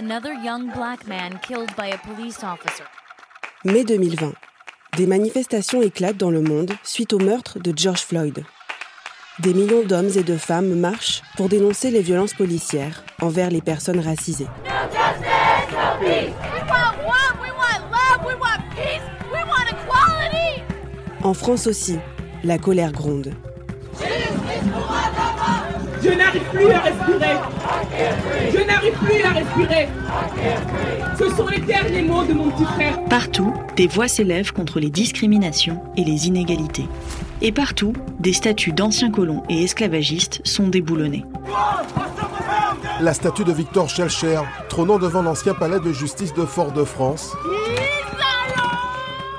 Another young black man killed by a police officer. Mai 2020. Des manifestations éclatent dans le monde suite au meurtre de George Floyd. Des millions d'hommes et de femmes marchent pour dénoncer les violences policières envers les personnes racisées. En France aussi, la colère gronde. Je n'arrive plus à respirer. Je n'arrive plus à respirer. Ce sont les derniers mots de mon petit frère. Partout, des voix s'élèvent contre les discriminations et les inégalités. Et partout, des statues d'anciens colons et esclavagistes sont déboulonnés. La statue de Victor Schellcher, trônant devant l'ancien palais de justice de Fort-de-France,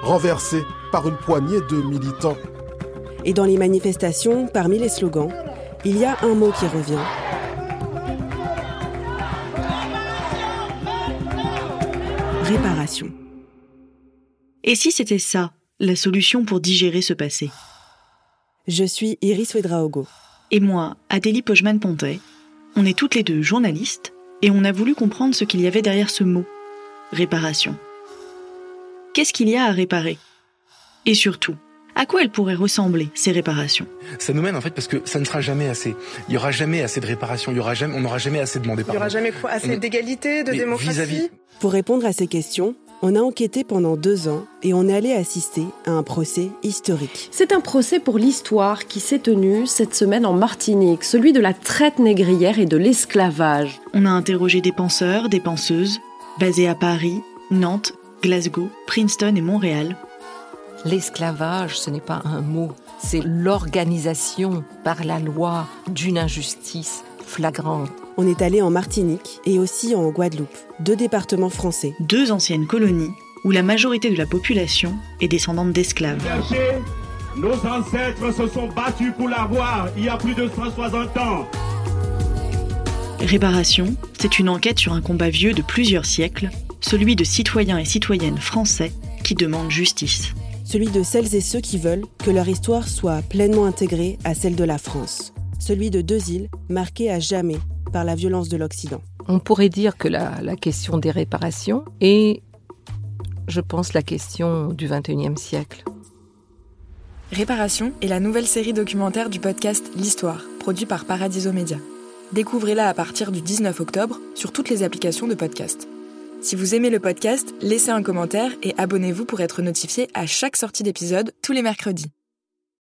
renversée par une poignée de militants. Et dans les manifestations, parmi les slogans, il y a un mot qui revient. Réparation. Et si c'était ça, la solution pour digérer ce passé? Je suis Iris Wedraogo. Et moi, Adélie Pojman-Pontet, on est toutes les deux journalistes et on a voulu comprendre ce qu'il y avait derrière ce mot, réparation. Qu'est-ce qu'il y a à réparer? Et surtout, à quoi elles pourraient ressembler, ces réparations? Ça nous mène en fait parce que ça ne sera jamais assez. Il y aura jamais assez de réparations. Il y aura jamais, on n'aura jamais assez demandé pardon. Il y aura jamais assez d'égalité, de Mais démocratie. Pour répondre à ces questions, on a enquêté pendant deux ans et on est allé assister à un procès historique. C'est un procès pour l'histoire qui s'est tenu cette semaine en Martinique, celui de la traite négrière et de l'esclavage. On a interrogé des penseurs, des penseuses, basés à Paris, Nantes, Glasgow, Princeton et Montréal. L'esclavage, ce n'est pas un mot, c'est l'organisation par la loi d'une injustice flagrante. On est allé en Martinique et aussi en Guadeloupe, deux départements français. Deux anciennes colonies où la majorité de la population est descendante d'esclaves. Cherchez, nos ancêtres se sont battus pour l'avoir il y a plus de 160 ans. Réparation, c'est une enquête sur un combat vieux de plusieurs siècles, celui de citoyens et citoyennes français qui demandent justice. Celui de celles et ceux qui veulent que leur histoire soit pleinement intégrée à celle de la France. Celui de deux îles marquées à jamais par la violence de l'Occident. On pourrait dire que la, la question des réparations est, je pense, la question du XXIe siècle. Réparation est la nouvelle série documentaire du podcast L'Histoire, produit par Paradiso Media. Découvrez-la à partir du 19 octobre sur toutes les applications de podcast. Si vous aimez le podcast, laissez un commentaire et abonnez-vous pour être notifié à chaque sortie d'épisode tous les mercredis.